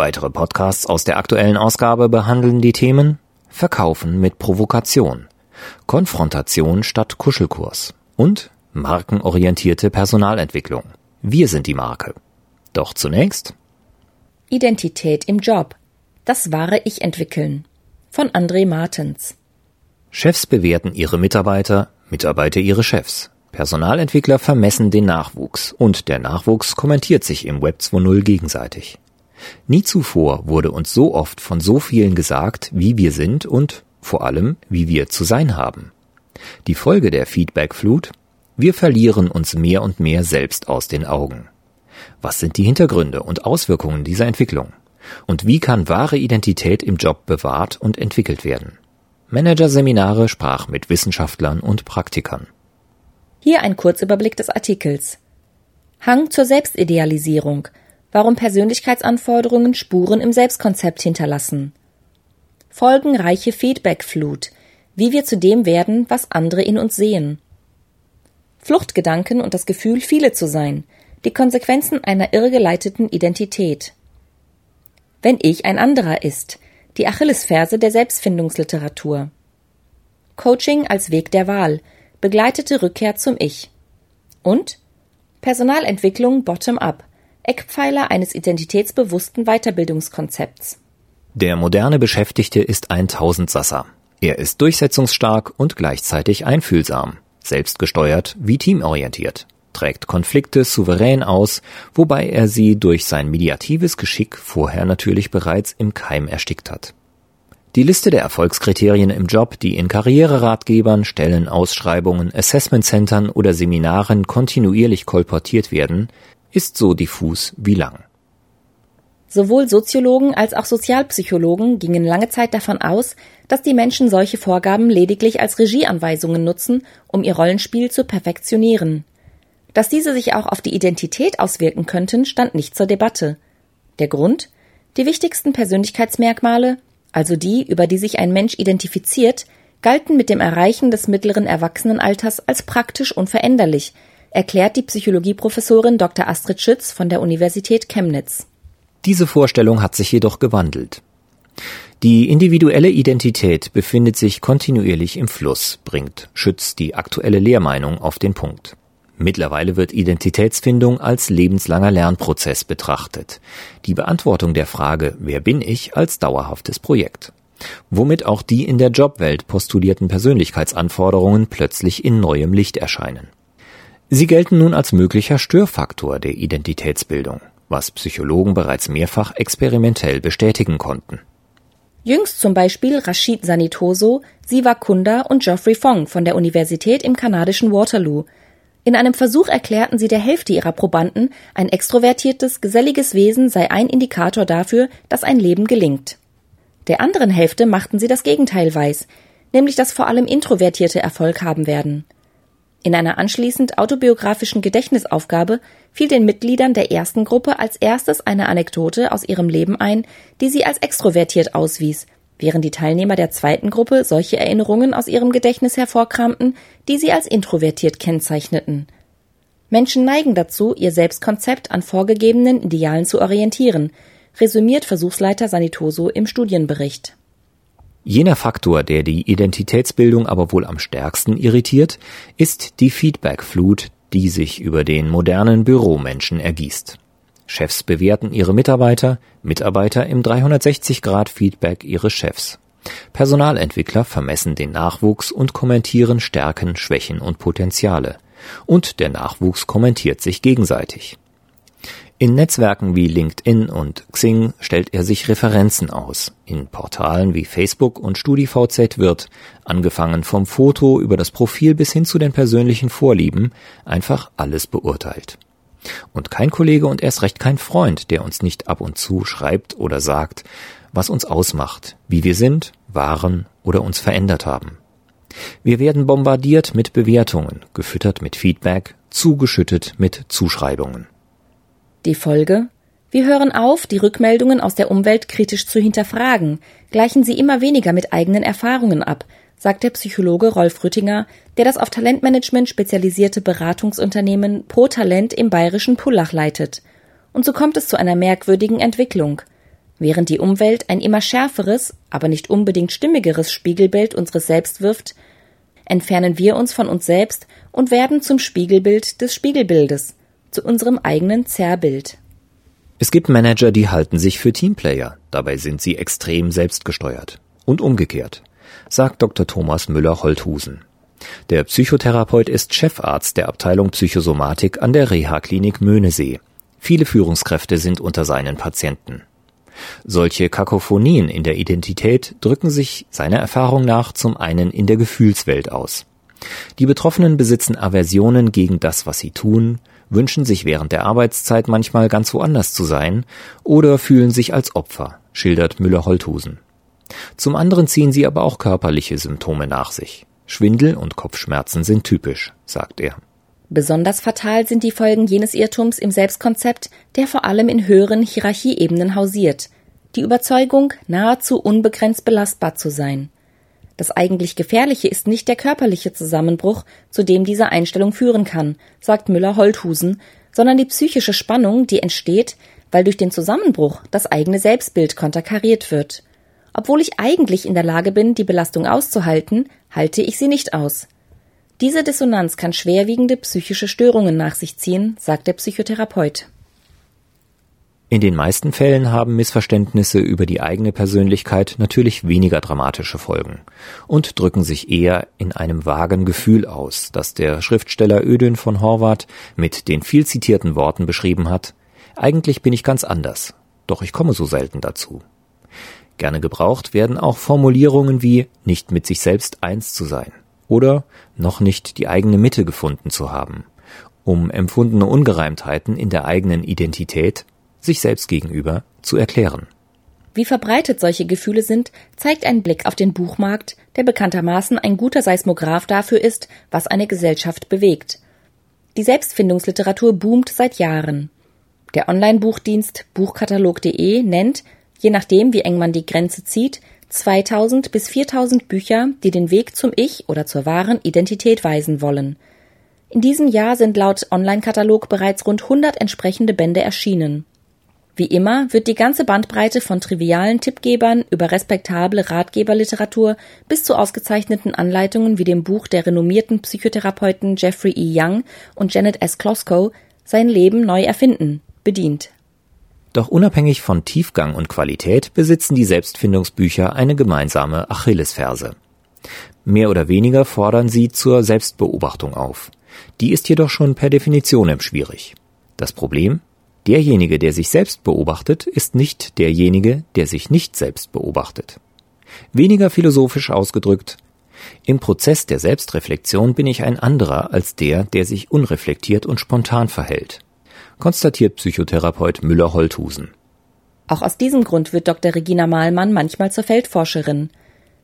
Weitere Podcasts aus der aktuellen Ausgabe behandeln die Themen Verkaufen mit Provokation, Konfrontation statt Kuschelkurs und markenorientierte Personalentwicklung. Wir sind die Marke. Doch zunächst Identität im Job. Das wahre Ich entwickeln. Von André Martens. Chefs bewerten ihre Mitarbeiter, Mitarbeiter ihre Chefs. Personalentwickler vermessen den Nachwuchs und der Nachwuchs kommentiert sich im Web 2.0 gegenseitig. Nie zuvor wurde uns so oft von so vielen gesagt, wie wir sind und vor allem, wie wir zu sein haben. Die Folge der Feedbackflut? Wir verlieren uns mehr und mehr selbst aus den Augen. Was sind die Hintergründe und Auswirkungen dieser Entwicklung? Und wie kann wahre Identität im Job bewahrt und entwickelt werden? Managerseminare sprach mit Wissenschaftlern und Praktikern. Hier ein Kurzüberblick des Artikels. Hang zur Selbstidealisierung – warum Persönlichkeitsanforderungen Spuren im Selbstkonzept hinterlassen. Folgenreiche Feedbackflut, wie wir zu dem werden, was andere in uns sehen. Fluchtgedanken und das Gefühl, viele zu sein, die Konsequenzen einer irrgeleiteten Identität. Wenn ich ein anderer ist, die Achillesferse der Selbstfindungsliteratur. Coaching als Weg der Wahl, begleitete Rückkehr zum Ich. Und Personalentwicklung bottom-up, Eckpfeiler eines identitätsbewussten Weiterbildungskonzepts. Der moderne Beschäftigte ist ein Tausendsasser. Er ist durchsetzungsstark und gleichzeitig einfühlsam, selbstgesteuert wie teamorientiert, trägt Konflikte souverän aus, wobei er sie durch sein mediatives Geschick vorher natürlich bereits im Keim erstickt hat. Die Liste der Erfolgskriterien im Job, die in Karriereratgebern, Stellenausschreibungen, Assessmentcentern oder Seminaren kontinuierlich kolportiert werden, ist so diffus wie lang. Sowohl Soziologen als auch Sozialpsychologen gingen lange Zeit davon aus, dass die Menschen solche Vorgaben lediglich als Regieanweisungen nutzen, um ihr Rollenspiel zu perfektionieren. Dass diese sich auch auf die Identität auswirken könnten, stand nicht zur Debatte. Der Grund? Die wichtigsten Persönlichkeitsmerkmale, also die, über die sich ein Mensch identifiziert, galten mit dem Erreichen des mittleren Erwachsenenalters als praktisch unveränderlich, erklärt die Psychologieprofessorin Dr. Astrid Schütz von der Universität Chemnitz. Diese Vorstellung hat sich jedoch gewandelt. Die individuelle Identität befindet sich kontinuierlich im Fluss, bringt Schütz die aktuelle Lehrmeinung auf den Punkt. Mittlerweile wird Identitätsfindung als lebenslanger Lernprozess betrachtet. Die Beantwortung der Frage Wer bin ich als dauerhaftes Projekt. Womit auch die in der Jobwelt postulierten Persönlichkeitsanforderungen plötzlich in neuem Licht erscheinen. Sie gelten nun als möglicher Störfaktor der Identitätsbildung, was Psychologen bereits mehrfach experimentell bestätigen konnten. Jüngst zum Beispiel Rashid Sanitoso, Siva Kunda und Geoffrey Fong von der Universität im kanadischen Waterloo. In einem Versuch erklärten sie der Hälfte ihrer Probanden, ein extrovertiertes, geselliges Wesen sei ein Indikator dafür, dass ein Leben gelingt. Der anderen Hälfte machten sie das Gegenteil weiß, nämlich dass vor allem Introvertierte Erfolg haben werden. In einer anschließend autobiografischen Gedächtnisaufgabe fiel den Mitgliedern der ersten Gruppe als erstes eine Anekdote aus ihrem Leben ein, die sie als extrovertiert auswies, während die Teilnehmer der zweiten Gruppe solche Erinnerungen aus ihrem Gedächtnis hervorkramten, die sie als introvertiert kennzeichneten. Menschen neigen dazu, ihr Selbstkonzept an vorgegebenen Idealen zu orientieren, resümiert Versuchsleiter Sanitoso im Studienbericht. Jener Faktor, der die Identitätsbildung aber wohl am stärksten irritiert, ist die Feedbackflut, die sich über den modernen Büromenschen ergießt. Chefs bewerten ihre Mitarbeiter, Mitarbeiter im 360-Grad-Feedback ihre Chefs. Personalentwickler vermessen den Nachwuchs und kommentieren Stärken, Schwächen und Potenziale. Und der Nachwuchs kommentiert sich gegenseitig. In Netzwerken wie LinkedIn und Xing stellt er sich Referenzen aus. In Portalen wie Facebook und StudiVZ wird, angefangen vom Foto über das Profil bis hin zu den persönlichen Vorlieben, einfach alles beurteilt. Und kein Kollege und erst recht kein Freund, der uns nicht ab und zu schreibt oder sagt, was uns ausmacht, wie wir sind, waren oder uns verändert haben. Wir werden bombardiert mit Bewertungen, gefüttert mit Feedback, zugeschüttet mit Zuschreibungen. Die Folge? Wir hören auf, die Rückmeldungen aus der Umwelt kritisch zu hinterfragen, gleichen sie immer weniger mit eigenen Erfahrungen ab, sagt der Psychologe Rolf Rüttinger, der das auf Talentmanagement spezialisierte Beratungsunternehmen Pro Talent im bayerischen Pullach leitet. Und so kommt es zu einer merkwürdigen Entwicklung. Während die Umwelt ein immer schärferes, aber nicht unbedingt stimmigeres Spiegelbild unseres Selbst wirft, entfernen wir uns von uns selbst und werden zum Spiegelbild des Spiegelbildes, zu unserem eigenen Zerrbild. Es gibt Manager, die halten sich für Teamplayer, dabei sind sie extrem selbstgesteuert. Und umgekehrt, sagt Dr. Thomas Müller-Holthusen. Der Psychotherapeut ist Chefarzt der Abteilung Psychosomatik an der Reha-Klinik Möhnesee. Viele Führungskräfte sind unter seinen Patienten. Solche Kakophonien in der Identität drücken sich seiner Erfahrung nach zum einen in der Gefühlswelt aus. Die Betroffenen besitzen Aversionen gegen das, was sie tun, wünschen sich während der Arbeitszeit manchmal ganz woanders zu sein oder fühlen sich als Opfer, schildert Müller-Holthusen. Zum anderen ziehen sie aber auch körperliche Symptome nach sich. Schwindel und Kopfschmerzen sind typisch, sagt er. Besonders fatal sind die Folgen jenes Irrtums im Selbstkonzept, der vor allem in höheren Hierarchieebenen hausiert. Die Überzeugung, nahezu unbegrenzt belastbar zu sein. Das eigentlich Gefährliche ist nicht der körperliche Zusammenbruch, zu dem diese Einstellung führen kann, sagt Müller-Holthusen, sondern die psychische Spannung, die entsteht, weil durch den Zusammenbruch das eigene Selbstbild konterkariert wird. Obwohl ich eigentlich in der Lage bin, die Belastung auszuhalten, halte ich sie nicht aus. Diese Dissonanz kann schwerwiegende psychische Störungen nach sich ziehen, sagt der Psychotherapeut. In den meisten Fällen haben Missverständnisse über die eigene Persönlichkeit natürlich weniger dramatische Folgen und drücken sich eher in einem vagen Gefühl aus, das der Schriftsteller Ödön von Horvath mit den viel zitierten Worten beschrieben hat Eigentlich bin ich ganz anders, doch ich komme so selten dazu. Gerne gebraucht werden auch Formulierungen wie nicht mit sich selbst eins zu sein oder noch nicht die eigene Mitte gefunden zu haben, um empfundene Ungereimtheiten in der eigenen Identität sich selbst gegenüber zu erklären. Wie verbreitet solche Gefühle sind, zeigt ein Blick auf den Buchmarkt, der bekanntermaßen ein guter Seismograph dafür ist, was eine Gesellschaft bewegt. Die Selbstfindungsliteratur boomt seit Jahren. Der Online-Buchdienst Buchkatalog.de nennt, je nachdem wie eng man die Grenze zieht, 2000 bis 4000 Bücher, die den Weg zum Ich oder zur wahren Identität weisen wollen. In diesem Jahr sind laut Online-Katalog bereits rund 100 entsprechende Bände erschienen. Wie immer wird die ganze Bandbreite von trivialen Tippgebern über respektable Ratgeberliteratur bis zu ausgezeichneten Anleitungen wie dem Buch der renommierten Psychotherapeuten Jeffrey E. Young und Janet S. Klosko sein Leben neu erfinden bedient. Doch unabhängig von Tiefgang und Qualität besitzen die Selbstfindungsbücher eine gemeinsame Achillesferse. Mehr oder weniger fordern sie zur Selbstbeobachtung auf. Die ist jedoch schon per Definition schwierig. Das Problem? Derjenige, der sich selbst beobachtet, ist nicht derjenige, der sich nicht selbst beobachtet. Weniger philosophisch ausgedrückt, im Prozess der Selbstreflexion bin ich ein anderer als der, der sich unreflektiert und spontan verhält konstatiert Psychotherapeut Müller-Holthusen. Auch aus diesem Grund wird Dr. Regina Mahlmann manchmal zur Feldforscherin.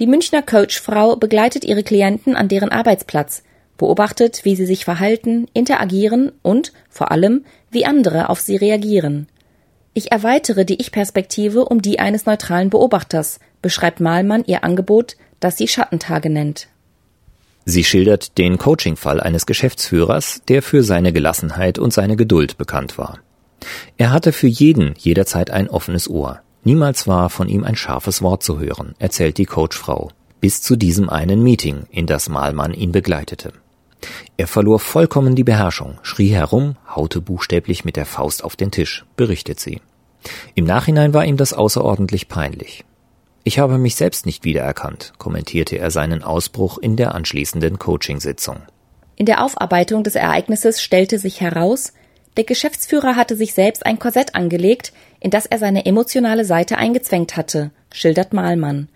Die Münchner Coachfrau begleitet ihre Klienten an deren Arbeitsplatz, beobachtet, wie sie sich verhalten, interagieren und, vor allem, wie andere auf sie reagieren. Ich erweitere die Ich-Perspektive um die eines neutralen Beobachters, beschreibt Mahlmann ihr Angebot, das sie Schattentage nennt. Sie schildert den Coaching-Fall eines Geschäftsführers, der für seine Gelassenheit und seine Geduld bekannt war. Er hatte für jeden jederzeit ein offenes Ohr. Niemals war von ihm ein scharfes Wort zu hören, erzählt die Coachfrau, bis zu diesem einen Meeting, in das Malmann ihn begleitete. Er verlor vollkommen die Beherrschung, schrie herum, haute buchstäblich mit der Faust auf den Tisch, berichtet sie. Im Nachhinein war ihm das außerordentlich peinlich. Ich habe mich selbst nicht wiedererkannt, kommentierte er seinen Ausbruch in der anschließenden Coachingsitzung. In der Aufarbeitung des Ereignisses stellte sich heraus, der Geschäftsführer hatte sich selbst ein Korsett angelegt, in das er seine emotionale Seite eingezwängt hatte, schildert Mahlmann.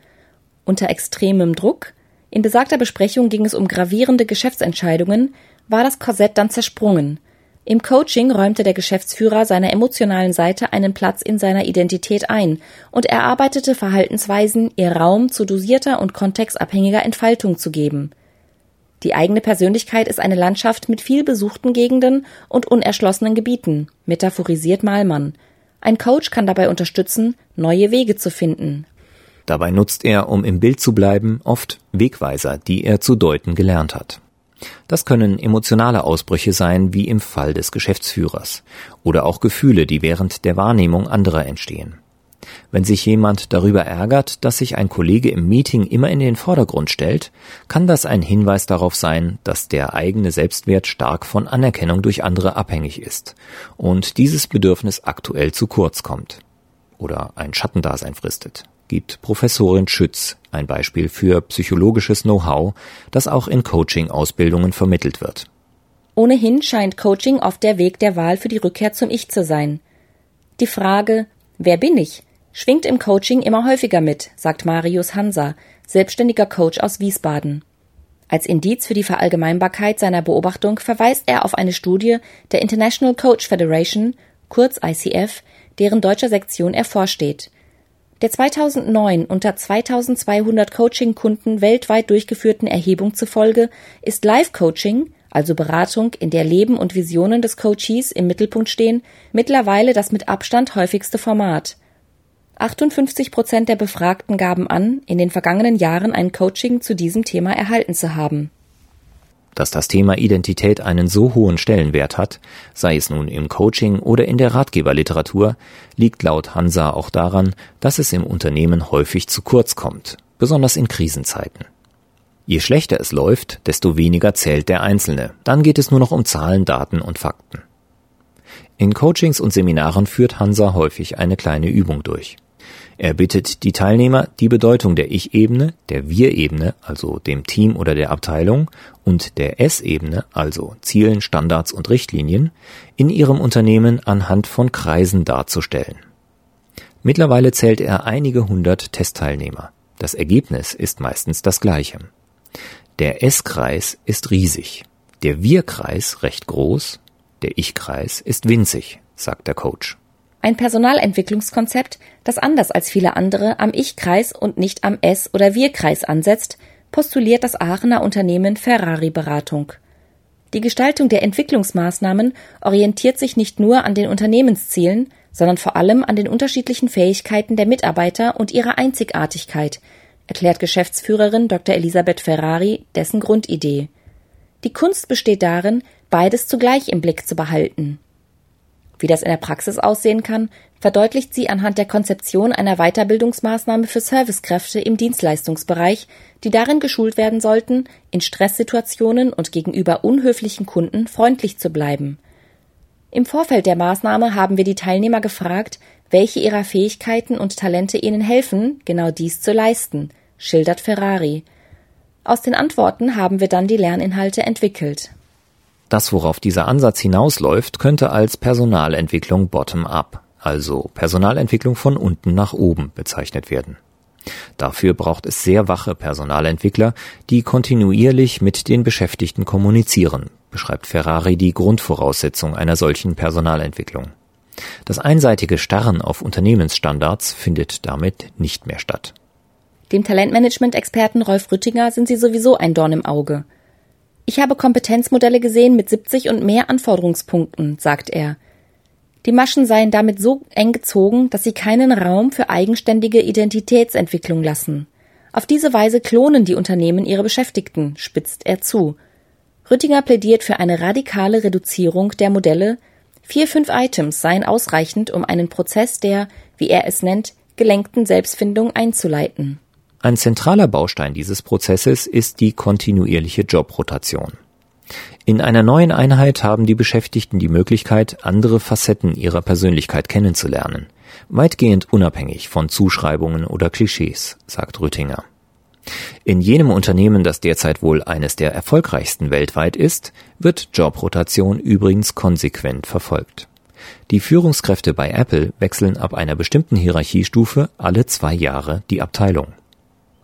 Unter extremem Druck, in besagter Besprechung ging es um gravierende Geschäftsentscheidungen, war das Korsett dann zersprungen. Im Coaching räumte der Geschäftsführer seiner emotionalen Seite einen Platz in seiner Identität ein und erarbeitete Verhaltensweisen, ihr Raum zu dosierter und kontextabhängiger Entfaltung zu geben. Die eigene Persönlichkeit ist eine Landschaft mit viel besuchten Gegenden und unerschlossenen Gebieten, metaphorisiert Malmann. Ein Coach kann dabei unterstützen, neue Wege zu finden. Dabei nutzt er, um im Bild zu bleiben, oft Wegweiser, die er zu deuten gelernt hat. Das können emotionale Ausbrüche sein, wie im Fall des Geschäftsführers, oder auch Gefühle, die während der Wahrnehmung anderer entstehen. Wenn sich jemand darüber ärgert, dass sich ein Kollege im Meeting immer in den Vordergrund stellt, kann das ein Hinweis darauf sein, dass der eigene Selbstwert stark von Anerkennung durch andere abhängig ist und dieses Bedürfnis aktuell zu kurz kommt oder ein Schattendasein fristet gibt Professorin Schütz ein Beispiel für psychologisches Know-how, das auch in Coaching-Ausbildungen vermittelt wird. Ohnehin scheint Coaching oft der Weg der Wahl für die Rückkehr zum Ich zu sein. Die Frage, wer bin ich, schwingt im Coaching immer häufiger mit, sagt Marius Hansa, selbstständiger Coach aus Wiesbaden. Als Indiz für die Verallgemeinbarkeit seiner Beobachtung verweist er auf eine Studie der International Coach Federation, kurz ICF, deren deutscher Sektion er vorsteht. Der 2009 unter 2200 Coaching-Kunden weltweit durchgeführten Erhebung zufolge ist Live-Coaching, also Beratung, in der Leben und Visionen des Coaches im Mittelpunkt stehen, mittlerweile das mit Abstand häufigste Format. 58 Prozent der Befragten gaben an, in den vergangenen Jahren ein Coaching zu diesem Thema erhalten zu haben. Dass das Thema Identität einen so hohen Stellenwert hat, sei es nun im Coaching oder in der Ratgeberliteratur, liegt laut Hansa auch daran, dass es im Unternehmen häufig zu kurz kommt, besonders in Krisenzeiten. Je schlechter es läuft, desto weniger zählt der Einzelne, dann geht es nur noch um Zahlen, Daten und Fakten. In Coachings und Seminaren führt Hansa häufig eine kleine Übung durch. Er bittet die Teilnehmer, die Bedeutung der Ich-Ebene, der Wir-Ebene, also dem Team oder der Abteilung, und der S-Ebene, also Zielen, Standards und Richtlinien, in ihrem Unternehmen anhand von Kreisen darzustellen. Mittlerweile zählt er einige hundert Testteilnehmer. Das Ergebnis ist meistens das gleiche. Der S-Kreis ist riesig, der Wir-Kreis recht groß, der Ich-Kreis ist winzig, sagt der Coach. Ein Personalentwicklungskonzept, das anders als viele andere am Ich-Kreis und nicht am Es- oder Wir-Kreis ansetzt, postuliert das Aachener Unternehmen Ferrari Beratung. Die Gestaltung der Entwicklungsmaßnahmen orientiert sich nicht nur an den Unternehmenszielen, sondern vor allem an den unterschiedlichen Fähigkeiten der Mitarbeiter und ihrer Einzigartigkeit, erklärt Geschäftsführerin Dr. Elisabeth Ferrari dessen Grundidee. Die Kunst besteht darin, beides zugleich im Blick zu behalten. Wie das in der Praxis aussehen kann, verdeutlicht sie anhand der Konzeption einer Weiterbildungsmaßnahme für Servicekräfte im Dienstleistungsbereich, die darin geschult werden sollten, in Stresssituationen und gegenüber unhöflichen Kunden freundlich zu bleiben. Im Vorfeld der Maßnahme haben wir die Teilnehmer gefragt, welche ihrer Fähigkeiten und Talente ihnen helfen, genau dies zu leisten, schildert Ferrari. Aus den Antworten haben wir dann die Lerninhalte entwickelt. Das, worauf dieser Ansatz hinausläuft, könnte als Personalentwicklung bottom-up, also Personalentwicklung von unten nach oben bezeichnet werden. Dafür braucht es sehr wache Personalentwickler, die kontinuierlich mit den Beschäftigten kommunizieren, beschreibt Ferrari die Grundvoraussetzung einer solchen Personalentwicklung. Das einseitige Starren auf Unternehmensstandards findet damit nicht mehr statt. Dem Talentmanagement-Experten Rolf Rüttinger sind sie sowieso ein Dorn im Auge. Ich habe Kompetenzmodelle gesehen mit 70 und mehr Anforderungspunkten, sagt er. Die Maschen seien damit so eng gezogen, dass sie keinen Raum für eigenständige Identitätsentwicklung lassen. Auf diese Weise klonen die Unternehmen ihre Beschäftigten, spitzt er zu. Rüttinger plädiert für eine radikale Reduzierung der Modelle. Vier, fünf Items seien ausreichend, um einen Prozess der, wie er es nennt, gelenkten Selbstfindung einzuleiten. Ein zentraler Baustein dieses Prozesses ist die kontinuierliche Jobrotation. In einer neuen Einheit haben die Beschäftigten die Möglichkeit, andere Facetten ihrer Persönlichkeit kennenzulernen, weitgehend unabhängig von Zuschreibungen oder Klischees, sagt Rüttinger. In jenem Unternehmen, das derzeit wohl eines der erfolgreichsten weltweit ist, wird Jobrotation übrigens konsequent verfolgt. Die Führungskräfte bei Apple wechseln ab einer bestimmten Hierarchiestufe alle zwei Jahre die Abteilung.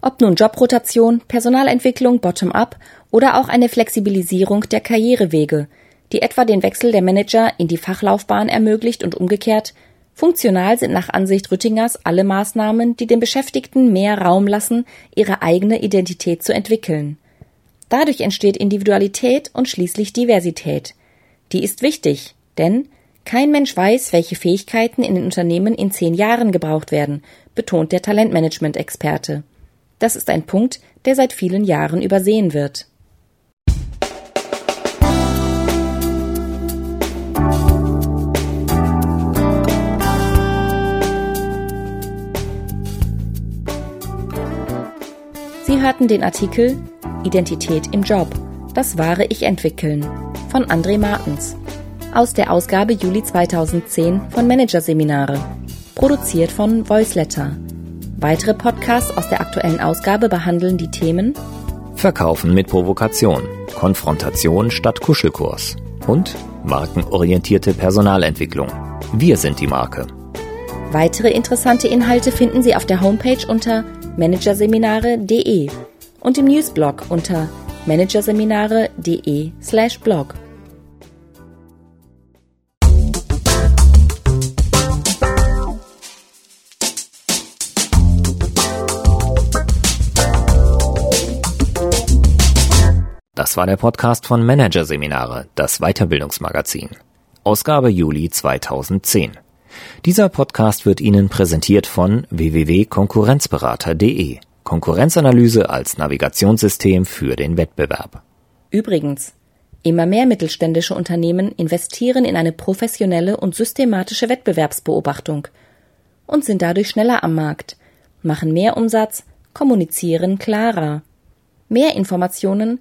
Ob nun Jobrotation, Personalentwicklung bottom-up oder auch eine Flexibilisierung der Karrierewege. die etwa den Wechsel der Manager in die Fachlaufbahn ermöglicht und umgekehrt. Funktional sind nach Ansicht Rüttingers alle Maßnahmen, die den Beschäftigten mehr Raum lassen, ihre eigene Identität zu entwickeln. Dadurch entsteht Individualität und schließlich Diversität. Die ist wichtig, denn kein Mensch weiß, welche Fähigkeiten in den Unternehmen in zehn Jahren gebraucht werden, betont der Talentmanagement-Experte. Das ist ein Punkt, der seit vielen Jahren übersehen wird. Sie hörten den Artikel Identität im Job. Das wahre Ich entwickeln von André Martens aus der Ausgabe Juli 2010 von Managerseminare, produziert von Voiceletter. Weitere Podcasts aus der aktuellen Ausgabe behandeln die Themen Verkaufen mit Provokation, Konfrontation statt Kuschelkurs und markenorientierte Personalentwicklung. Wir sind die Marke. Weitere interessante Inhalte finden Sie auf der Homepage unter managerseminare.de und im Newsblog unter managerseminare.de/blog. Das war der Podcast von Managerseminare, das Weiterbildungsmagazin. Ausgabe Juli 2010. Dieser Podcast wird Ihnen präsentiert von www.konkurrenzberater.de. Konkurrenzanalyse als Navigationssystem für den Wettbewerb. Übrigens, immer mehr mittelständische Unternehmen investieren in eine professionelle und systematische Wettbewerbsbeobachtung und sind dadurch schneller am Markt, machen mehr Umsatz, kommunizieren klarer. Mehr Informationen,